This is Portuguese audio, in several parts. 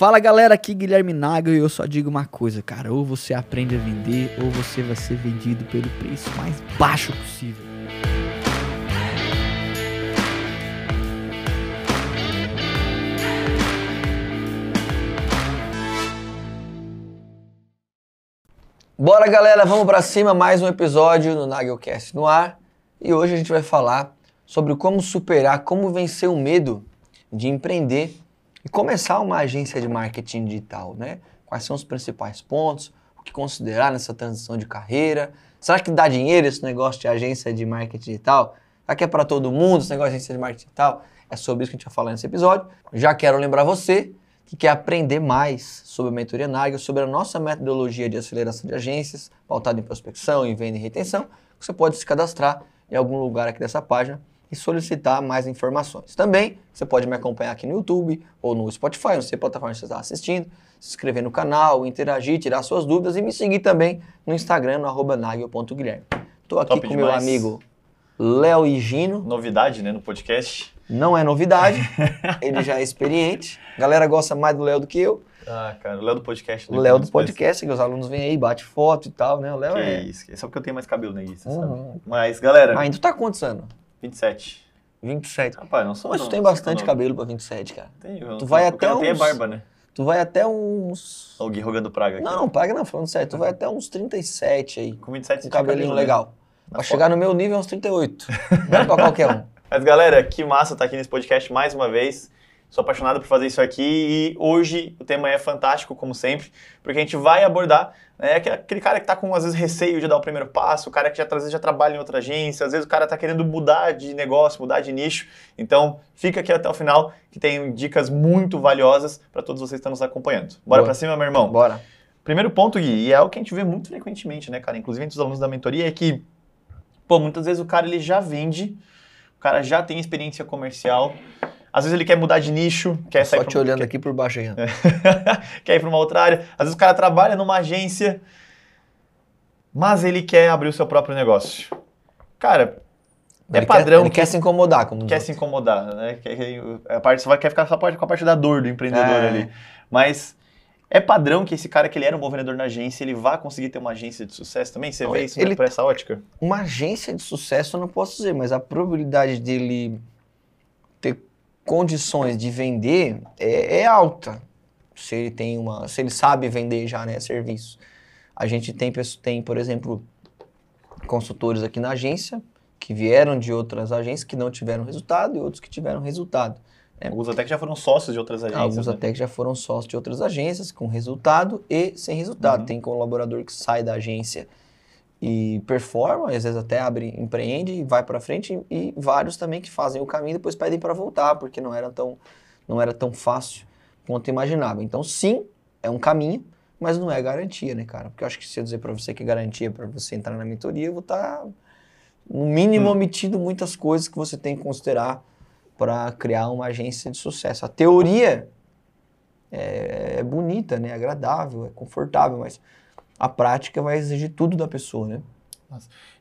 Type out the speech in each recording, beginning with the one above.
Fala galera, aqui Guilherme Naga e eu só digo uma coisa, cara. Ou você aprende a vender, ou você vai ser vendido pelo preço mais baixo possível. Bora galera, vamos pra cima, mais um episódio no Nagelcast no ar. E hoje a gente vai falar sobre como superar, como vencer o medo de empreender e começar uma agência de marketing digital, né? Quais são os principais pontos, o que considerar nessa transição de carreira? Será que dá dinheiro esse negócio de agência de marketing digital? Será que é para todo mundo esse negócio de agência de marketing digital? É sobre isso que a gente vai falar nesse episódio. Já quero lembrar você que quer aprender mais sobre a mentoria Nagel, sobre a nossa metodologia de aceleração de agências, pautada em prospecção, em venda e retenção, você pode se cadastrar em algum lugar aqui dessa página e solicitar mais informações. Também você pode me acompanhar aqui no YouTube ou no Spotify, não sei a plataforma que você está assistindo, se inscrever no canal, interagir, tirar suas dúvidas e me seguir também no Instagram, no arroba nagel.guilherme. Estou aqui Top com demais. meu amigo Léo Higino. Novidade, né, no podcast. Não é novidade, ele já é experiente. A galera gosta mais do Léo do que eu. Ah, cara, o Léo do podcast. O Léo do podcast, que os alunos vêm aí, bate foto e tal, né? O Léo Que é. isso, é só porque eu tenho mais cabelo, né, você Uhum. Mas, galera, Ah, ainda tá anos? 27. 27. Rapaz, não sou Mas tu não, tem não bastante não. cabelo pra 27, cara. Tenho, Tu não- vai até cara tem é uns- barba, né? Tu vai até uns. O Gui rogando praga aqui. Não, não paga não, falando sério. Tu vai até uns 37 aí. Com 27 Com você um cabelinho legal. Pra chegar no meu nível é uns 38. Dá pra qualquer um. Mas, galera, que massa estar aqui nesse podcast mais uma vez. Sou apaixonado por fazer isso aqui e hoje o tema é fantástico, como sempre, porque a gente vai abordar né, aquele- cara que está com, às vezes, receio de dar o primeiro passo, o cara que já, às vezes, já trabalha em outra agência, às vezes o cara está querendo mudar de negócio, mudar de nicho. Então, fica aqui até o final, que tem dicas muito valiosas para todos vocês que estão nos acompanhando. Bora para cima, meu irmão? Bora. Primeiro ponto, Gui, e é o que a gente vê muito frequentemente, né, cara? Inclusive entre os alunos da mentoria, é que, pô, muitas vezes o cara ele já vende, o cara já tem experiência comercial, às vezes ele quer mudar de nicho, quer sair Só pra- te olhando quer, aqui por baixo aí. ó. quer ir para uma outra área. Às vezes o cara trabalha numa agência, mas ele quer abrir o seu próprio negócio. Cara, é Ele padrão Quer, ele que- quer se incomodar, como quer se incomodar, né? Quer, quer- a parte, você vai, quer ficar só com a parte da dor do empreendedor É. ali. Mas é padrão que esse cara que ele era um bom vendedor na agência, ele vá conseguir ter uma agência de sucesso também? Você Não, vê isso ele- né, por essa ótica? Uma agência de sucesso eu não posso dizer, mas a probabilidade dele condições de vender é, é alta. Se ele tem uma, se ele sabe vender já, né, serviço. A gente tem, tem, por exemplo, consultores aqui na agência que vieram de outras agências que não tiveram resultado e outros que tiveram resultado. Alguns até que já foram sócios de outras agências. Alguns né? até que já foram sócios de outras agências, com resultado e sem resultado. Uhum. Tem colaborador que sai da agência e performa, às vezes até abre, empreende e vai para frente, e vários também que fazem o caminho e depois pedem para voltar, porque não era tão, não era tão fácil quanto imaginava. Então, sim, é um caminho, mas não é garantia, né, cara? Porque eu acho que se eu dizer para você que é garantia para você entrar na mentoria, eu vou estar, no mínimo, Hum. omitindo muitas coisas que você tem que considerar para criar uma agência de sucesso. A teoria é, é bonita, né? É agradável, é confortável, mas a prática vai exigir tudo da pessoa, né?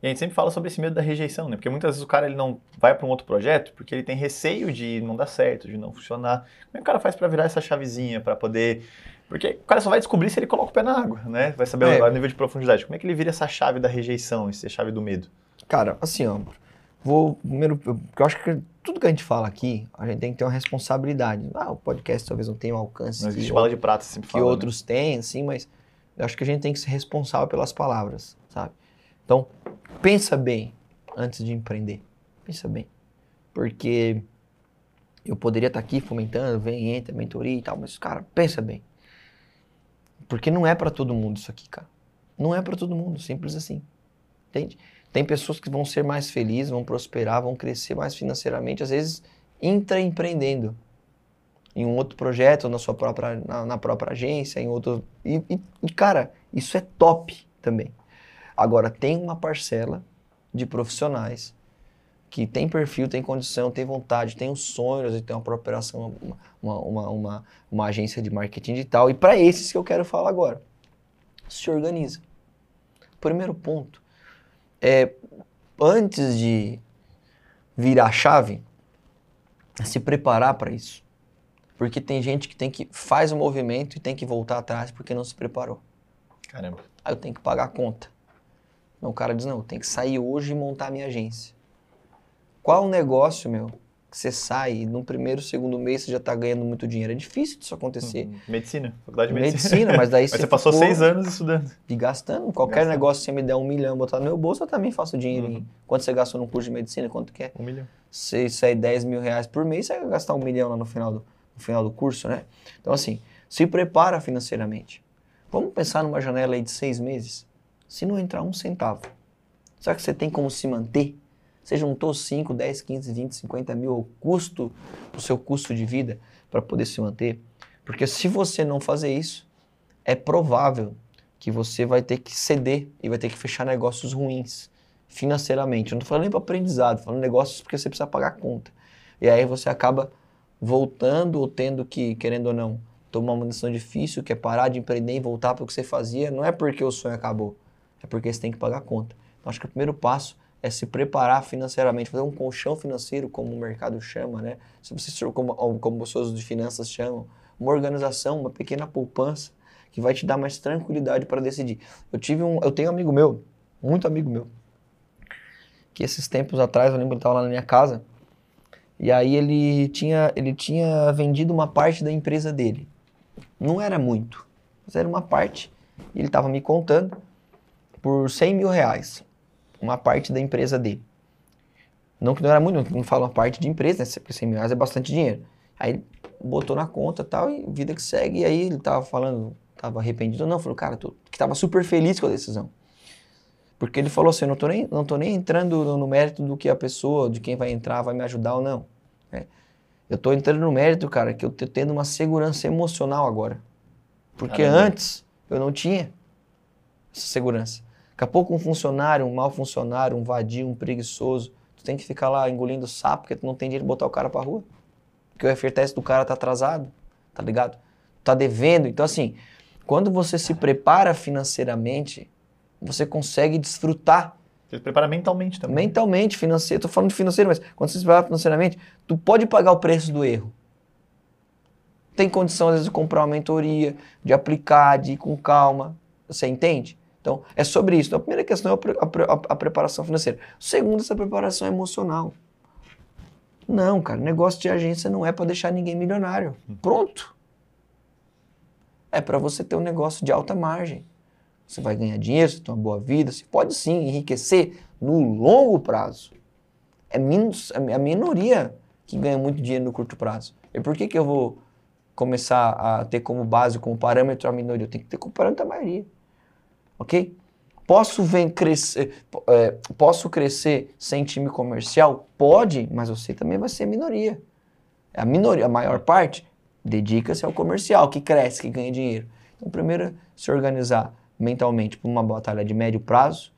E a gente sempre fala sobre esse medo da rejeição, né? Porque muitas vezes o cara ele não vai para um outro projeto porque ele tem receio de não dar certo, de não funcionar. Como é que o cara faz para virar essa chavezinha, para poder... Porque o cara só vai descobrir se ele coloca o pé na água, né? Vai saber É. o, nível de profundidade. Como é que ele vira essa chave da rejeição, essa chave do medo? Cara, assim, ó, vou primeiro, eu, acho que tudo que a gente fala aqui, a gente tem que ter uma responsabilidade. Ah, o podcast talvez não tenha o alcance Não existe bala de prata, sempre que fala. né? outros têm, assim, mas eu acho que a gente tem que ser responsável pelas palavras, sabe? Então, pensa bem antes de empreender. Pensa bem. Porque eu poderia estar aqui fomentando, vem, entra, mentoria e tal, mas, cara, pensa bem. Porque não é para todo mundo isso aqui, cara. Não é para todo mundo, simples assim. Entende? Tem pessoas que vão ser mais felizes, vão prosperar, vão crescer mais financeiramente, às vezes intraempreendendo em um outro projeto, na sua própria, na, na própria agência, em outro. E, e- e, cara, isso é top também. Agora, tem uma parcela de profissionais que tem perfil, tem condição, tem vontade, tem os sonhos e tem uma própria operação, uma, uma, uma, uma agência de marketing digital. E para esses que eu quero falar agora, se organiza. Primeiro ponto é antes de virar a chave, se preparar para isso. Porque tem gente que tem que faz o movimento e tem que voltar atrás porque não se preparou. Caramba. Aí eu tenho que pagar a conta. Então o cara diz, não, eu tenho que sair hoje e montar a minha agência. Qual o negócio, meu, que você sai e no primeiro, segundo mês você já tá ganhando muito dinheiro? É difícil disso acontecer. Uhum. Medicina, faculdade de medicina. Medicina, mas daí Mas você passou seis anos estudando. E gastando. Qualquer Gastando. negócio que você me der um milhão botar no meu bolso, eu também faço dinheirinho. Uhum. Quanto você gastou num curso de medicina? Quanto que é? Um milhão. Se aí 10 mil reais por mês, você vai gastar um milhão lá no final do, no final do curso, né? Então, assim, se prepara financeiramente. Vamos pensar numa janela aí de seis meses. Se não entrar um centavo, será que você tem como se manter? Você juntou 5, 10, 15, 20, 50 mil o custo, o seu custo de vida para poder se manter? Porque se você não fazer isso, é provável que você vai ter que ceder e vai ter que fechar negócios ruins financeiramente. Eu não tô falando nem para aprendizado, falando negócios porque você precisa pagar a conta. E aí você acaba voltando ou tendo que, querendo ou não, tomar uma decisão difícil, que é parar de empreender e voltar para o que você fazia. Não é porque o sonho acabou, é porque você tem que pagar a conta. Então acho que o primeiro passo é se preparar financeiramente, fazer um colchão financeiro, como o mercado chama, né? Se você como, como pessoas de finanças chamam, uma organização, uma pequena poupança que vai te dar mais tranquilidade para decidir. Eu tive um, eu tenho um amigo meu, muito amigo meu, que esses tempos atrás, eu lembro que ele estava lá na minha casa, e aí ele tinha, ele tinha vendido uma parte da empresa dele. Não era muito, mas era uma parte, e ele estava me contando, por 100 mil reais, uma parte da empresa dele. Não que não era muito, não fala uma parte de empresa, né? Porque 100 mil reais é bastante dinheiro. Aí botou na conta tal, e vida que segue, e aí ele tava falando, tava arrependido, não, falou, cara, tô, que tava super feliz com a decisão. Porque ele falou assim, eu não tô nem, não tô nem entrando no, no mérito do que a pessoa, de quem vai entrar, vai me ajudar ou não. né? Eu tô entrando no mérito, cara, que eu tô tendo uma segurança emocional agora. Porque Caramba. antes eu não tinha essa segurança. Daqui a pouco um funcionário, um mau funcionário, um vadio, um preguiçoso, tu tem que ficar lá engolindo sapo porque tu não tem dinheiro de botar o cara pra rua. Porque o FTS do cara tá atrasado, tá ligado? Tá devendo. Então, assim, quando você se prepara financeiramente, você consegue desfrutar Você se prepara mentalmente também. mentalmente, financeiro. Tô falando de financeiro, mas quando você se prepara financeiramente, tu pode pagar o preço do erro. Tem condição, às vezes, de comprar uma mentoria, de aplicar, de ir com calma. Você entende? Então, é sobre isso. Então, a primeira questão é a, a a- a preparação financeira. O segundo, essa preparação emocional. Não, cara, negócio de agência não é para deixar ninguém milionário. Pronto. É para você ter um negócio de alta margem. Você vai ganhar dinheiro, você tem uma boa vida, você pode sim enriquecer no longo prazo. É menos, é a minoria que ganha muito dinheiro no curto prazo. E por que, que eu vou começar a ter como base, como parâmetro a minoria? Eu tenho que ter como parâmetro a maioria. Ok? Posso ven- crescer, é, posso crescer sem time comercial? Pode, mas você também vai ser minoria. A minoria, a maior parte, dedica-se ao comercial, que cresce, que ganha dinheiro. Então, primeiro, se organizar mentalmente para uma batalha de médio prazo.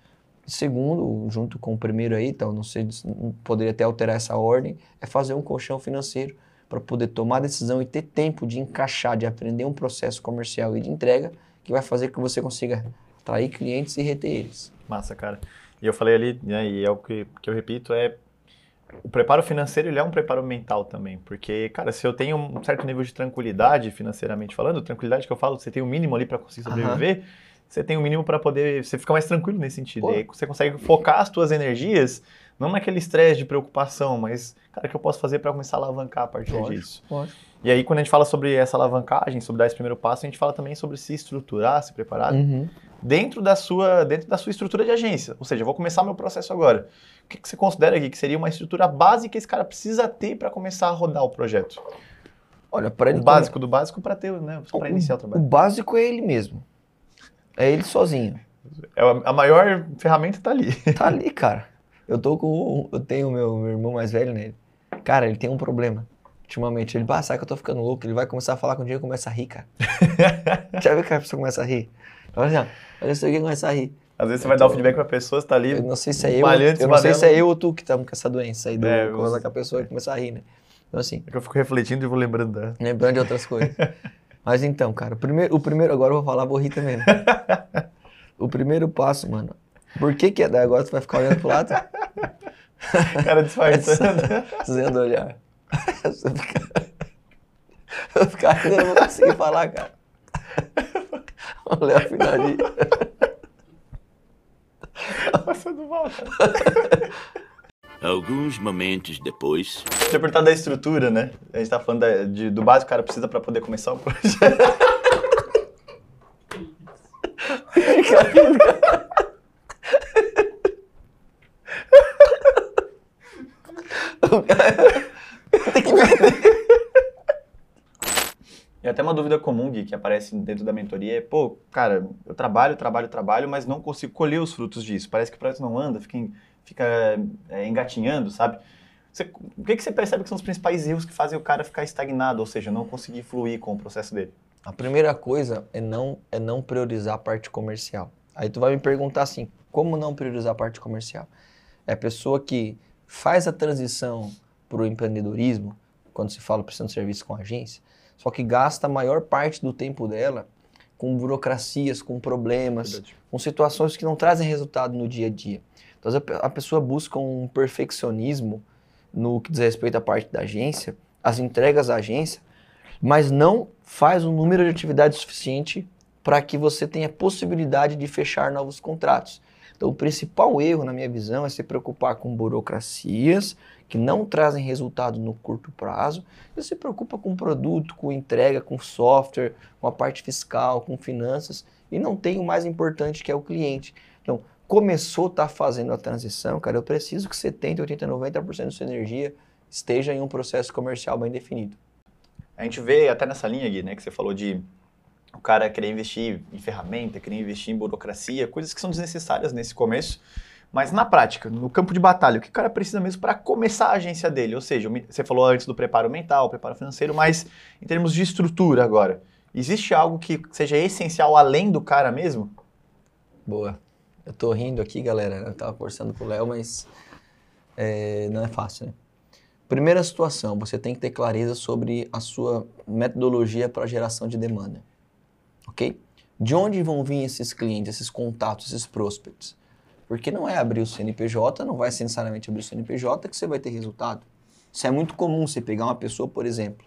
Segundo, junto com o primeiro aí, então não sei, não poderia até alterar essa ordem, é fazer um colchão financeiro para poder tomar decisão e ter tempo de encaixar, de aprender um processo comercial e de entrega que vai fazer com que você consiga atrair clientes e reter eles. Massa, cara. E eu falei ali, né, e é o que, que eu repito, é o preparo financeiro ele é um preparo mental também, porque, cara, se eu tenho um certo nível de tranquilidade financeiramente falando, tranquilidade que eu falo, você tem o mínimo ali para conseguir sobreviver, você tem o mínimo para poder, você fica mais tranquilo nesse sentido. Pô. E aí você consegue focar as suas energias não naquele estresse de preocupação, mas, cara, o que eu posso fazer para começar a alavancar a partir disso? lógico. E aí, quando a gente fala sobre essa alavancagem, sobre dar esse primeiro passo, a gente fala também sobre se estruturar, se preparar Uhum. dentro da sua dentro da sua estrutura de agência. Ou seja, eu vou começar meu processo agora. O que, que você considera aqui que seria uma estrutura básica que esse cara precisa ter para começar a rodar o projeto? Olha, para ele O básico do básico para ter, né, para iniciar o o trabalho. básico é ele mesmo. É ele sozinho. É a, maior ferramenta está ali. Tá ali, cara. Eu tô com. Eu tenho o meu, meu irmão mais velho nele. Cara, ele tem um problema. Ultimamente. Ele, ah, sabe que eu tô ficando louco? Ele vai começar a falar contigo e começa a rir, cara. Já viu que a pessoa começa a rir? Olha assim, ó. Olha isso aqui começa a rir. Às vezes você vai dar o feedback para a pessoa, você tá ali Eu não sei se é eu. malhando em Eu não sei se é eu ou tu que estamos com essa doença aí do É, eu- que a pessoa começa a rir, né? Então, assim, É que eu fico refletindo e vou lembrando lembrando de outras coisas. Mas então, cara, o primeiro, o primeiro agora eu vou falar, vou rir também. Né? o primeiro passo, mano. Por que que é daí agora tu vai ficar olhando pro lado? Cara disfarçando. Dizendo olhar. Você fica- Eu ficar eu não vou conseguir falar, cara. O Léo finalzinho. Passando mal, cara. Alguns momentos depois. Perguntar da estrutura, né? A gente tá falando da- de- do básico que o cara precisa pra poder começar o projeto. Tem que. E até uma dúvida comum, Gui, que aparece dentro da mentoria é, pô, cara, eu trabalho, trabalho, trabalho, mas não consigo colher os frutos disso. Parece que o projeto não anda, fica, fica é, engatinhando, sabe? Você- o que, que você percebe que são os principais erros que fazem o cara ficar estagnado, ou seja, não conseguir fluir com o processo dele? A primeira coisa é não, é não priorizar a parte comercial. Aí tu vai me perguntar assim, como não priorizar a parte comercial? É a pessoa que faz a transição para o empreendedorismo, quando se fala prestando serviço com agência, só que gasta a maior parte do tempo dela com burocracias, com problemas, com situações que não trazem resultado no dia a dia. Então, a pe- a pessoa busca um perfeccionismo no que diz respeito à parte da agência, as entregas da agência, mas não faz um número de atividades suficiente para que você tenha possibilidade de fechar novos contratos. Então, o principal erro, na minha visão, é se preocupar com burocracias que não trazem resultado no curto prazo. Você se preocupa com produto, com entrega, com software, com a parte fiscal, com finanças e não tem o mais importante que é o cliente. Então, começou a estar fazendo a transição, cara, eu preciso que 70, 80, 90% da sua energia esteja em um processo comercial bem definido. A gente vê até nessa linha, Gui, né, que você falou de o cara querer investir em ferramenta, querer investir em burocracia, coisas que são desnecessárias nesse começo. Mas na prática, no campo de batalha, o que o cara precisa mesmo para começar a agência dele? Ou seja, você falou antes do preparo mental, preparo financeiro, mas em termos de estrutura agora, existe algo que seja essencial além do cara mesmo? Boa. Eu tô rindo aqui, galera. Eu tava com o Léo, mas é, não é fácil, né? Primeira situação, você tem que ter clareza sobre a sua metodologia para geração de demanda. Ok? De onde vão vir esses clientes, esses contatos, esses prospects? Porque não é abrir o CNPJ, não vai ser necessariamente abrir o CNPJ que você vai ter resultado. Isso é muito comum, você pegar uma pessoa, por exemplo,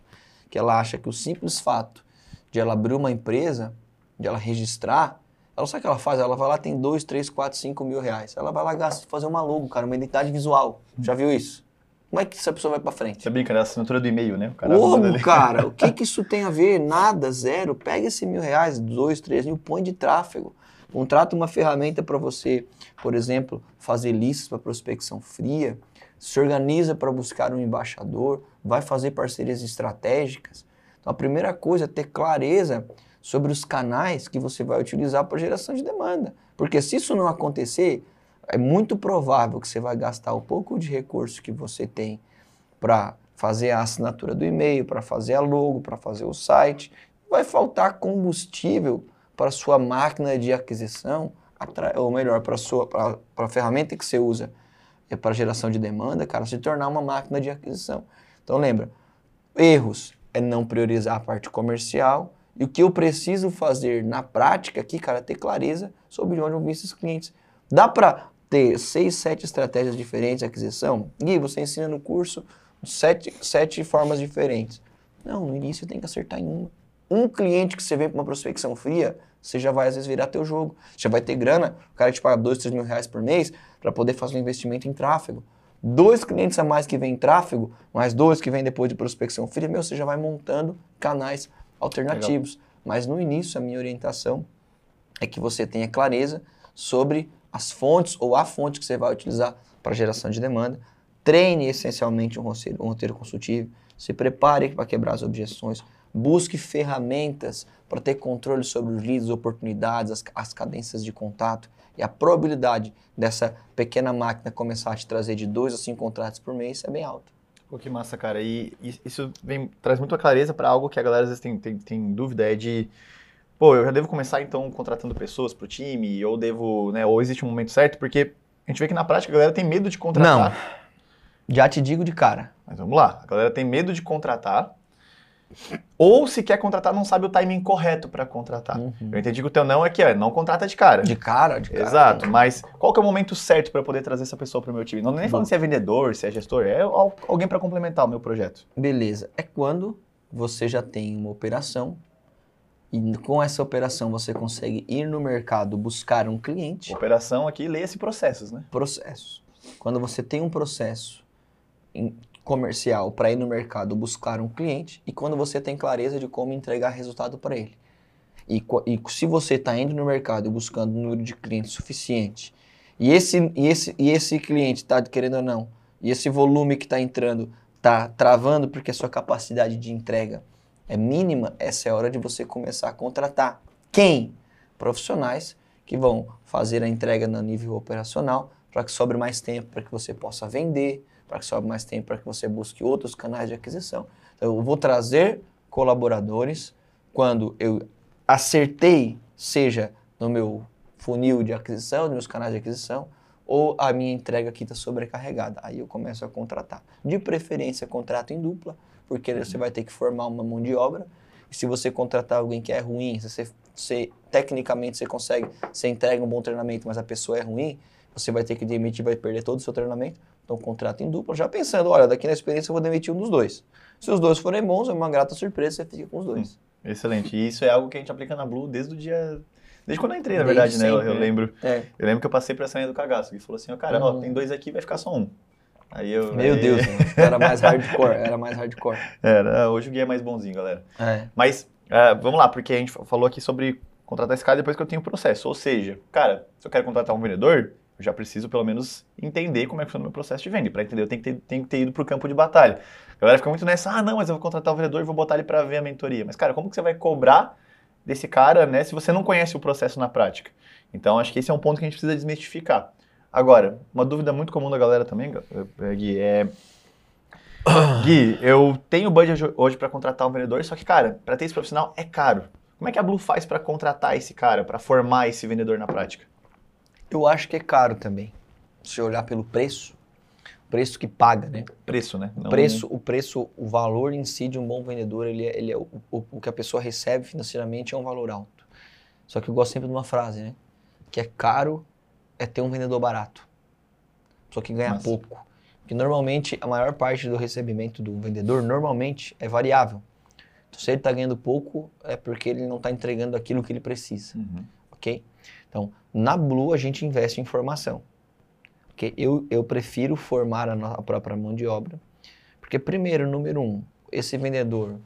que ela acha que o simples fato de ela abrir uma empresa, de ela registrar, ela sabe o que ela faz? Ela vai lá, tem 2, 3, 4, 5 mil reais. Ela vai lá gasta, fazer uma logo, cara, uma identidade visual. Já viu isso? Como é que essa pessoa vai pra frente? Você brinca, né? A assinatura do e-mail, né? O cara Como, cara? O que, que isso tem a ver? Nada, zero. Pega esse mil reais, dois, três mil, põe de tráfego. Contrata uma ferramenta para você, por exemplo, fazer listas para prospecção fria, se organiza para buscar um embaixador, vai fazer parcerias estratégicas. Então, a primeira coisa é ter clareza sobre os canais que você vai utilizar para geração de demanda. Porque se isso não acontecer, é muito provável que você vai gastar o pouco de recurso que você tem para fazer a assinatura do e-mail, para fazer a logo, para fazer o site. Vai faltar combustível para sua máquina de aquisição, ou melhor, para sua para a ferramenta que você usa é para geração de demanda, cara, se tornar uma máquina de aquisição. Então lembra, erros é não priorizar a parte comercial e o que eu preciso fazer na prática aqui, cara, é ter clareza sobre onde vão vir esses clientes. Dá para ter seis, sete estratégias diferentes de aquisição? Gui, você ensina no curso sete, sete formas diferentes. Não, no início tem que acertar em uma. Um cliente que você vem para uma prospecção fria, você já vai às vezes virar teu jogo. Já vai ter grana, o cara te paga dois, três mil reais por mês para poder fazer um investimento em tráfego. Dois clientes a mais que vêm em tráfego, mais dois que vêm depois de prospecção fria, meu, você já vai montando canais alternativos. Mas no início, a minha orientação é que você tenha clareza sobre as fontes ou a fonte que você vai utilizar para geração de demanda. Treine essencialmente um roteiro, um roteiro consultivo. Se prepare para quebrar as objeções. Busque ferramentas para ter controle sobre os leads, oportunidades, as, as cadências de contato. E a probabilidade dessa pequena máquina começar a te trazer de dois a cinco contratos por mês é bem alta. Pô, que massa, cara. E, e isso vem, traz muita clareza para algo que a galera às vezes tem, tem, tem dúvida, é de, pô, eu já devo começar então contratando pessoas pro time, ou devo, né, ou existe um momento certo, porque a gente vê que na prática a galera tem medo de contratar. Já te digo de cara. Mas vamos lá, a galera tem medo de contratar, ou se quer contratar não sabe o timing correto para contratar. Uhum. Eu entendi que o teu não é que é, não contrata de cara. De cara, de cara. Exato, mas qual que é o momento certo para eu poder trazer essa pessoa para o meu time? Não nem falando se é vendedor, se é gestor, é al- alguém para complementar o meu projeto. Beleza. É quando você já tem uma operação e com essa operação você consegue ir no mercado buscar um cliente. Operação aqui, leia-se processos, né? Processos. Quando você tem um processo em- comercial para ir no mercado buscar um cliente e quando você tem clareza de como entregar resultado para ele. E, e se você está indo no mercado buscando um número de clientes suficiente e esse, e esse, e esse cliente está querendo ou não, e esse volume que está entrando está travando porque a sua capacidade de entrega é mínima, essa é a hora de você começar a contratar. Quem? Profissionais que vão fazer a entrega no nível operacional para que sobre mais tempo para que você possa vender, para que sobre mais tempo para que você busque outros canais de aquisição. Então, eu vou trazer colaboradores quando eu acertei, seja no meu funil de aquisição, nos meus canais de aquisição, ou a minha entrega aqui está sobrecarregada. Aí eu começo a contratar. De preferência, contrato em dupla, porque você vai ter que formar uma mão de obra. E se você contratar alguém que é ruim, se você, você- tecnicamente você consegue, você entrega um bom treinamento, mas a pessoa é ruim, você vai ter que demitir, vai perder todo o seu treinamento. Então, contrato em dupla, já pensando, olha, daqui na experiência eu vou demitir um dos dois. Se os dois forem bons, é uma grata surpresa, você fica com os dois. Excelente. E isso é algo que a gente aplica na Blue desde o dia. Desde quando eu entrei, na Desde verdade, né? Eu, sempre, eu né? lembro. É. Eu lembro que eu passei essa linha do cagaço. Que falou assim, ó, cara, ó, Uhum. tem dois aqui, vai ficar só um. Aí eu. Meu aí- Deus, era mais hardcore, era mais hardcore. Era, hoje o Gui é mais bonzinho, galera. É. Mas ah, vamos lá, porque a gente falou aqui sobre contratar esse cara depois que eu tenho o processo. Ou seja, cara, se eu quero contratar um vendedor, eu já preciso pelo menos entender como é que funciona o meu processo de venda. Para entender, eu tenho que ter, tenho que ter ido pro campo de batalha. A galera fica muito nessa, ah, não, mas eu vou contratar o vendedor e vou botar ele para ver a mentoria. Mas, cara, como que você vai cobrar desse cara, né, se você não conhece o processo na prática? Então, acho que esse é um ponto que a gente precisa desmistificar. Agora, uma dúvida muito comum da galera também, eh, Gui, é Gui, eu tenho budget hoje para contratar um vendedor, só que, cara, para ter esse profissional é caro. Como é que a Blue faz para contratar esse cara, para formar esse vendedor na prática? Eu acho que é caro também. Se olhar pelo preço, preço que paga, né? Preço, né? O Não- preço, o preço, o valor em si de um bom vendedor, ele é, ele é o, o, o que a pessoa recebe financeiramente é um valor alto. Só que eu gosto sempre de uma frase, né? Que é caro é ter um vendedor barato. Só que ganha Massa. pouco. Porque normalmente a maior parte do recebimento do vendedor normalmente é variável. Então, se ele está ganhando pouco, é porque ele não está entregando aquilo que ele precisa Uhum. ok? Então, na Blue a gente investe em formação. ok? Eu, eu prefiro formar a, no- a própria mão de obra, porque primeiro, número um, esse vendedor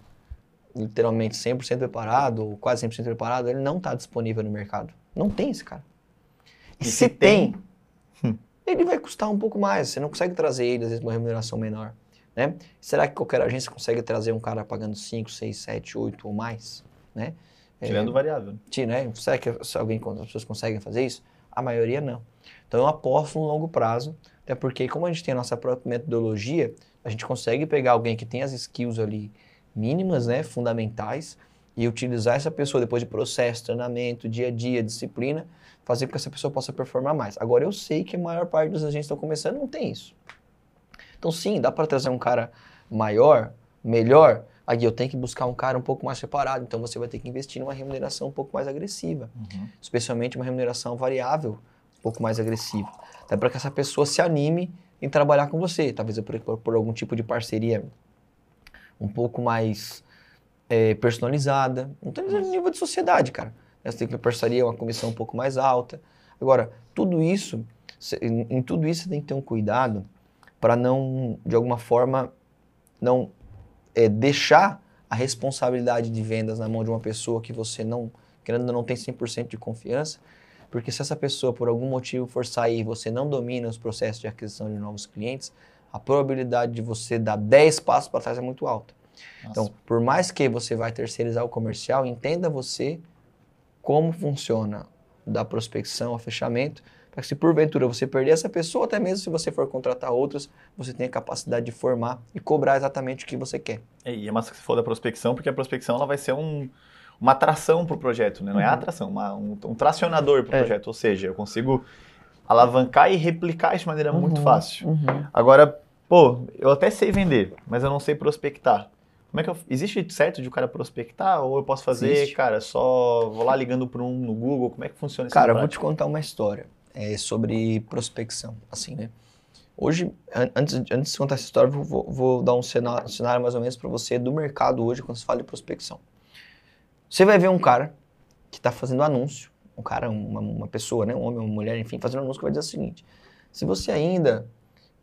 literalmente 100% preparado, ou quase 100% preparado, ele não está disponível no mercado. Não tem esse cara. E, E se se tem, Hum. ele vai custar um pouco mais, você não consegue trazer ele, às vezes, uma remuneração menor. Né? Será que qualquer agência consegue trazer um cara pagando 5, 6, 7, 8 ou mais? Né? É, Tirando variável. né? Né? Será que se alguém, as pessoas conseguem fazer isso? A maioria não. Então eu aposto no longo prazo, até porque como a gente tem a nossa própria metodologia, a gente consegue pegar alguém que tem as skills ali mínimas, né, fundamentais, e utilizar essa pessoa depois de processo, treinamento, dia a dia, disciplina, fazer com que essa pessoa possa performar mais. Agora eu sei que a maior parte dos agentes que estão começando não tem isso. Então sim, dá para trazer um cara maior, melhor, aí eu tenho que buscar um cara um pouco mais separado, então você vai ter que investir numa remuneração um pouco mais agressiva, especialmente uma remuneração variável um pouco mais agressiva, até para que essa pessoa se anime em trabalhar com você, talvez por, por, por algum tipo de parceria um pouco mais eh, personalizada, não estou dizendo nível de sociedade, cara, você tem que parceria, uma comissão um pouco mais alta, agora, tudo isso, em tudo isso você tem que ter um cuidado para não, de alguma forma, não é, deixar a responsabilidade de vendas na mão de uma pessoa que você não, querendo não tem 100% de confiança, porque se essa pessoa, por algum motivo, for sair e você não domina os processos de aquisição de novos clientes, a probabilidade de você dar 10 passos para trás é muito alta. Nossa. Então, por mais que você vai terceirizar o comercial, entenda você como funciona da prospecção ao fechamento, para que se porventura você perder essa pessoa, até mesmo se você for contratar outras, você tenha capacidade de formar e cobrar exatamente o que você quer. É, E é massa que você for da prospecção, porque a prospecção ela vai ser um, uma atração para o projeto, né? Não é Uhum. atração, uma- um, um tracionador para o É. projeto. Ou seja, eu consigo alavancar e replicar isso de maneira muito Uhum, fácil. uhum. Agora, pô, eu até sei vender, mas eu não sei prospectar. Como é que eu, existe certo de o cara prospectar ou eu posso fazer, Existe. cara, só vou lá ligando para um no Google? Como é que funciona isso? Cara, eu vou te contar uma história é, sobre prospecção, assim, né? Hoje, an- antes, antes de contar essa história, vou, vou dar um cenário, um cenário mais ou menos para você do mercado hoje quando se fala de prospecção. Você vai ver um cara que está fazendo anúncio, um cara, uma, uma pessoa, né, um homem, uma mulher, enfim, fazendo anúncio que vai dizer o seguinte: se você ainda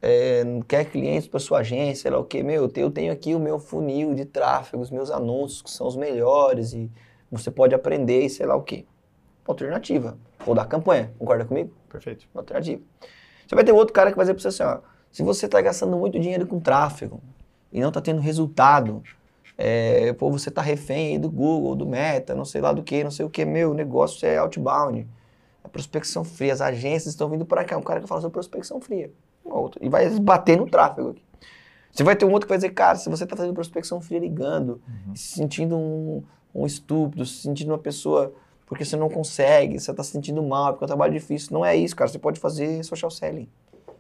é, quer clientes para sua agência, sei lá o que, meu, eu tenho aqui o meu funil de tráfego, os meus anúncios que são os melhores e você pode aprender e sei lá o que. Alternativa. Ou da campanha, concorda comigo? Perfeito. Uma alternativa. Você vai ter outro cara que vai dizer para você assim, ó, se você está gastando muito dinheiro com tráfego e não está tendo resultado, é, pô, você está refém aí do Google, do Meta, não sei lá do que, não sei o que, meu, o negócio é outbound, é prospecção fria, as agências estão vindo para cá, um cara que fala sobre prospecção fria, outro, e vai bater no tráfego aqui. Você vai ter um outro que vai dizer, cara, se você está fazendo prospecção fria ligando, se sentindo um, um estúpido, se sentindo uma pessoa porque você não consegue, você está se sentindo mal, porque é um trabalho difícil. Não é isso, cara. Você pode fazer social selling.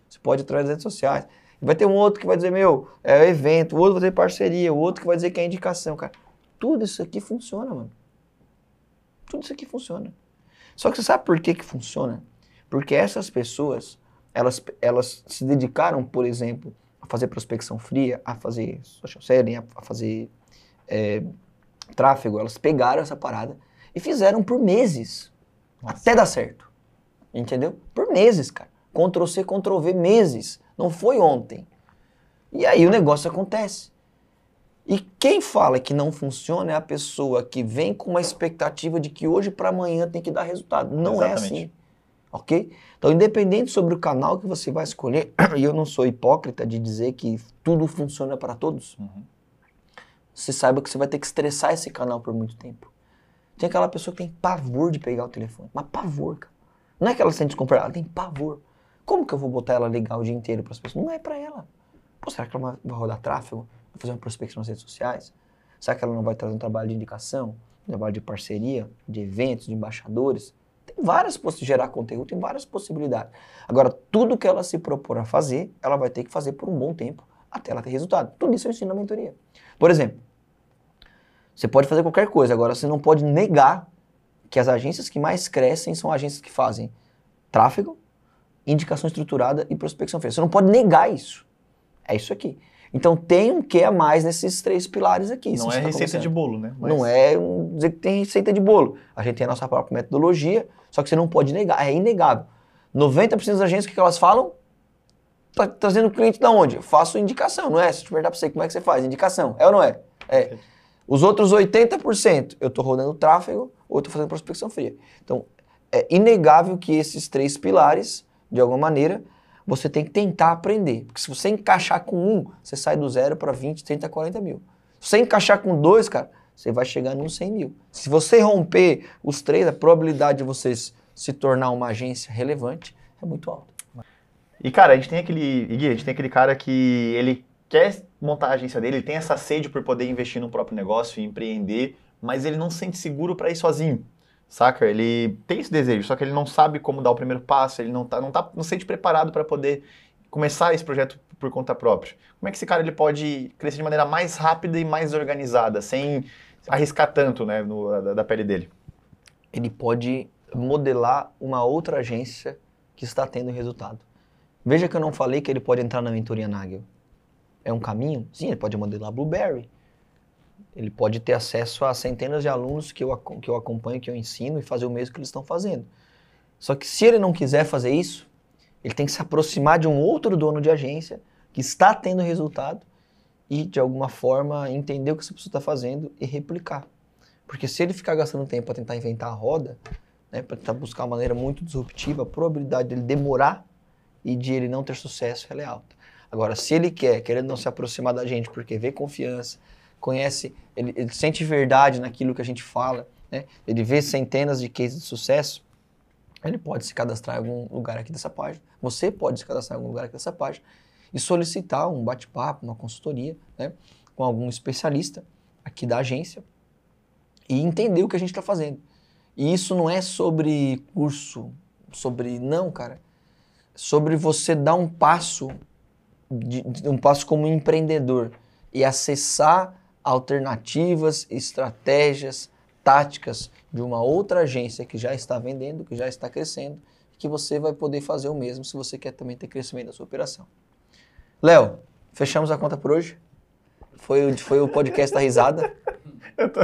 Você pode ir das redes sociais. Vai ter um outro que vai dizer, meu, é evento, o outro vai dizer parceria, o outro que vai dizer que é indicação, cara. Tudo isso aqui funciona, mano. Tudo isso aqui funciona. Só que você sabe por que que funciona? Porque essas pessoas, elas, elas se dedicaram, por exemplo, a fazer prospecção fria, a fazer social selling, a, a fazer é, tráfego. Elas pegaram essa parada e fizeram por meses. Nossa. Até dar certo. Entendeu? Por meses, cara. Ctrl C, Ctrl V, meses. Não foi ontem. E aí o negócio acontece. E quem fala que não funciona é a pessoa que vem com uma expectativa de que hoje para amanhã tem que dar resultado. Não é Exatamente. assim. Ok? Então, independente sobre o canal que você vai escolher, e eu não sou hipócrita de dizer que tudo funciona para todos, Uhum. você saiba que você vai ter que estressar esse canal por muito tempo. Tem aquela pessoa que tem pavor de pegar o telefone. Mas pavor, cara. Não é que ela se sente desconfortável, ela tem pavor. Como que eu vou botar ela ligar o dia inteiro para as pessoas? Não é para ela. Pô, será que ela vai- vai rodar tráfego? Vai fazer uma prospecção nas redes sociais? Será que ela não vai trazer um trabalho de indicação? Um trabalho de parceria? De eventos, de embaixadores? Tem várias possibilidades. Gerar conteúdo, tem várias possibilidades. Agora, tudo que ela se propor a fazer, ela vai ter que fazer por um bom tempo até ela ter resultado. Tudo isso eu ensino na mentoria. Por exemplo, você pode fazer qualquer coisa, agora você não pode negar que as agências que mais crescem são agências que fazem tráfego, indicação estruturada e prospecção fria. Você não pode negar isso. É isso aqui. Então tem um que a mais nesses três pilares aqui. Não é tá receita de bolo, né? Mas- Não é um, dizer que tem receita de bolo. A gente tem a nossa própria metodologia, só que você não pode negar, é inegável. 90% das agências, o que que elas falam? Tá trazendo cliente da onde? Eu faço indicação, não é? Se eu te perguntar pra você, como é que você faz? Indicação, é ou não é? É. Os outros 80%, eu tô rodando tráfego ou tô fazendo prospecção fria. Então, é inegável que esses três pilares, de alguma maneira, você tem que tentar aprender. Porque se você encaixar com um, você sai do zero para 20, 30, 40 mil. Se você encaixar com dois, cara, você vai chegar nos 100 mil. Se você romper os três, a probabilidade de você se tornar uma agência relevante é muito alta. E, cara, a gente tem aquele. Gui, a gente tem aquele cara que ele quer montar a agência dele, ele tem essa sede por poder investir no próprio negócio e empreender, mas ele não se sente seguro para ir sozinho. Saca? Ele tem esse desejo, só que ele não sabe como dar o primeiro passo, ele não tá, não tá, não se sente preparado para poder começar esse projeto por conta própria. Como é que esse cara ele pode crescer de maneira mais rápida e mais organizada, sem arriscar tanto, né, no- da, da pele dele? Ele pode modelar uma outra agência que está tendo resultado. Veja que eu não falei que ele pode entrar na mentoria Nagel. É um caminho? Sim, ele pode modelar Blueberry. Ele pode ter acesso a centenas de alunos que eu, que eu acompanho, que eu ensino e fazer o mesmo que eles estão fazendo. Só que se ele não quiser fazer isso, ele tem que se aproximar de um outro dono de agência que está tendo resultado e, de alguma forma, entender o que essa pessoa está fazendo e replicar. Porque se ele ficar gastando tempo para tentar inventar a roda, né, para tentar buscar uma maneira muito disruptiva, a probabilidade dele demorar e de ele não ter sucesso é alta. Agora, se ele quer, querendo não se aproximar da gente, porque vê confiança, conhece, ele, ele sente verdade naquilo que a gente fala, né, ele vê centenas de cases de sucesso, ele pode se cadastrar em algum lugar aqui dessa página. Você pode se cadastrar em algum lugar aqui dessa página e solicitar um bate-papo, uma consultoria, né, com algum especialista aqui da agência e entender o que a gente está fazendo. E isso não é sobre curso, sobre não, cara. Sobre você dar um passo, de, de- um passo como empreendedor e acessar alternativas, estratégias, táticas de uma outra agência que já está vendendo, que já está crescendo, que você vai poder fazer o mesmo se você quer também ter crescimento da sua operação. Léo, fechamos a conta por hoje? Foi, o- foi o podcast da risada. Eu, tô-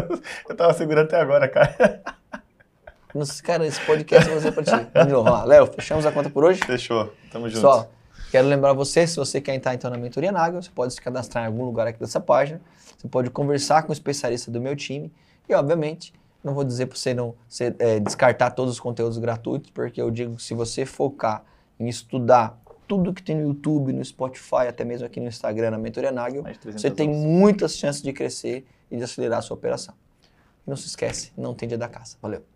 eu tava segurando até agora, cara. Cara, esse podcast vai ser pra ti. Léo, fechamos a conta por hoje? Fechou. Tamo junto. Pessoal, quero lembrar você, se você quer entrar então na mentoria Nagel, você pode se cadastrar em algum lugar aqui dessa página. Você pode conversar com o especialista do meu time. E, obviamente, não vou dizer para você não você, é, descartar todos os conteúdos gratuitos, porque eu digo que se você focar em estudar tudo que tem no YouTube, no Spotify, até mesmo aqui no Instagram, na mentoria Nagel, Mais de 300 você tem horas. muitas chances de crescer e de acelerar a sua operação. E não se esquece, não tem dia da caça. Valeu!